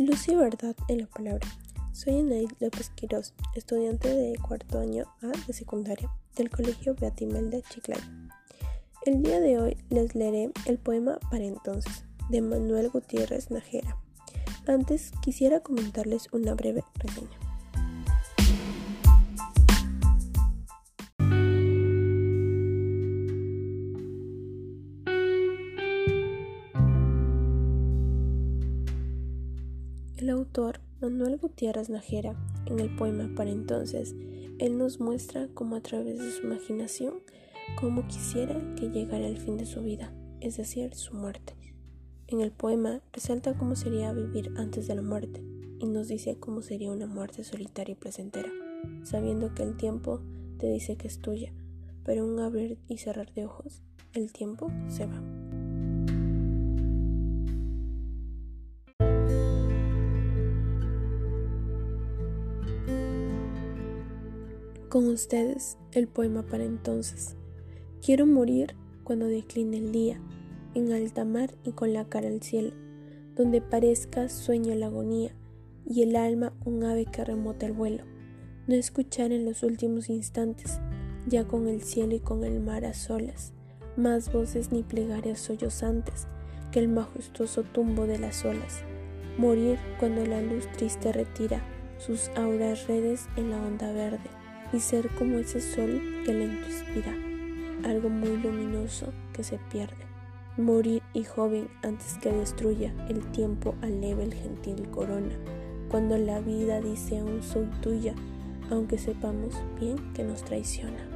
Luz y verdad en la palabra. Soy Anaid López Quiroz, estudiante de cuarto año A de secundaria del Colegio Beatimel de Chiclayo. El día de hoy les leeré el poema Para entonces de Manuel Gutiérrez Najera. Antes quisiera comentarles una breve reseña. El autor, Manuel Gutiérrez Najera, en el poema Para entonces, él nos muestra cómo a través de su imaginación, cómo quisiera que llegara el fin de su vida, es decir, su muerte. En el poema resalta cómo sería vivir antes de la muerte y nos dice cómo sería una muerte solitaria y placentera, sabiendo que el tiempo te dice que es tuya, pero un abrir y cerrar de ojos, el tiempo se va. Con ustedes el poema para entonces. Quiero morir cuando decline el día, en alta mar y con la cara al cielo, donde parezca sueño la agonía y el alma un ave que remota el vuelo. No escuchar en los últimos instantes, ya con el cielo y con el mar a solas, más voces ni plegarias sollozantes que el majestuoso tumbo de las olas. Morir cuando la luz triste retira sus auras redes en la onda verde y ser como ese sol que lento inspira, algo muy luminoso que se pierde. Morir y joven antes que destruya el tiempo aleve el gentil corona, cuando la vida dice aún soy tuya, aunque sepamos bien que nos traiciona.